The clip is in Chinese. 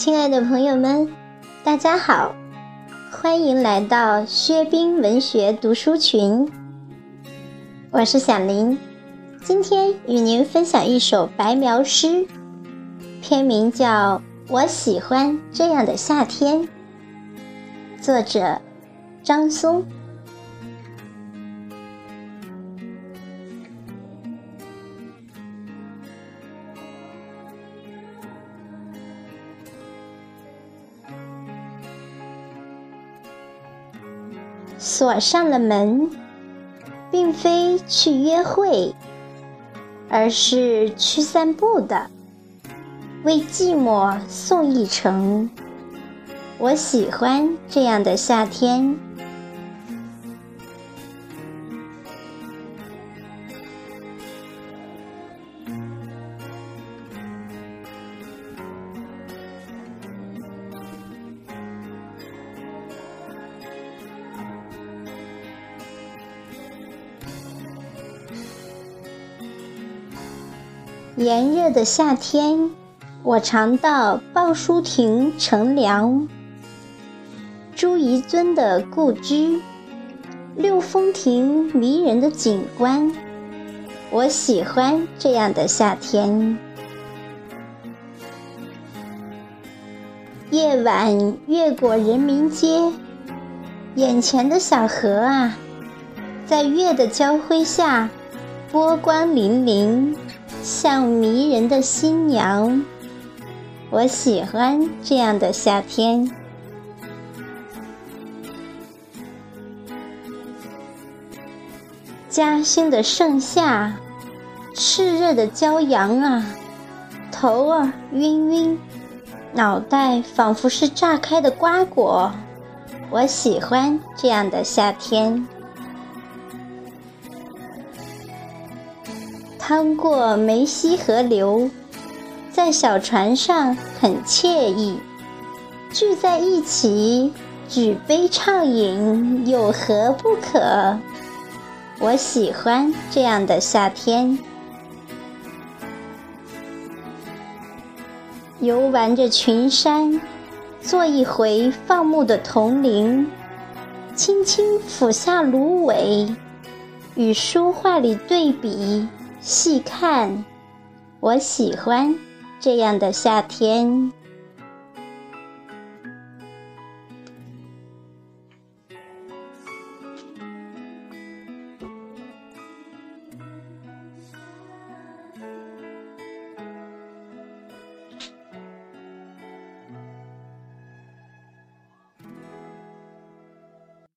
亲爱的朋友们，大家好，欢迎来到薛冰文学读书群。我是小林，今天与您分享一首白描诗，篇名叫《我喜欢这样的夏天》，作者张松。锁上了门，并非去约会，而是去散步的。为寂寞送一程，我喜欢这样的夏天。炎热的夏天，我常到鲍书亭乘凉。朱彝尊的故居，六峰亭迷人的景观，我喜欢这样的夏天。夜晚越过人民街，眼前的小河啊，在月的交辉下，波光粼粼。像迷人的新娘，我喜欢这样的夏天。嘉兴的盛夏，炽热的骄阳啊，头儿晕晕，脑袋仿佛是炸开的瓜果。我喜欢这样的夏天。趟过梅溪河流，在小船上很惬意，聚在一起举杯畅饮，有何不可？我喜欢这样的夏天。游玩着群山，做一回放牧的铜铃，轻轻抚下芦苇，与书画里对比。细看，我喜欢这样的夏天。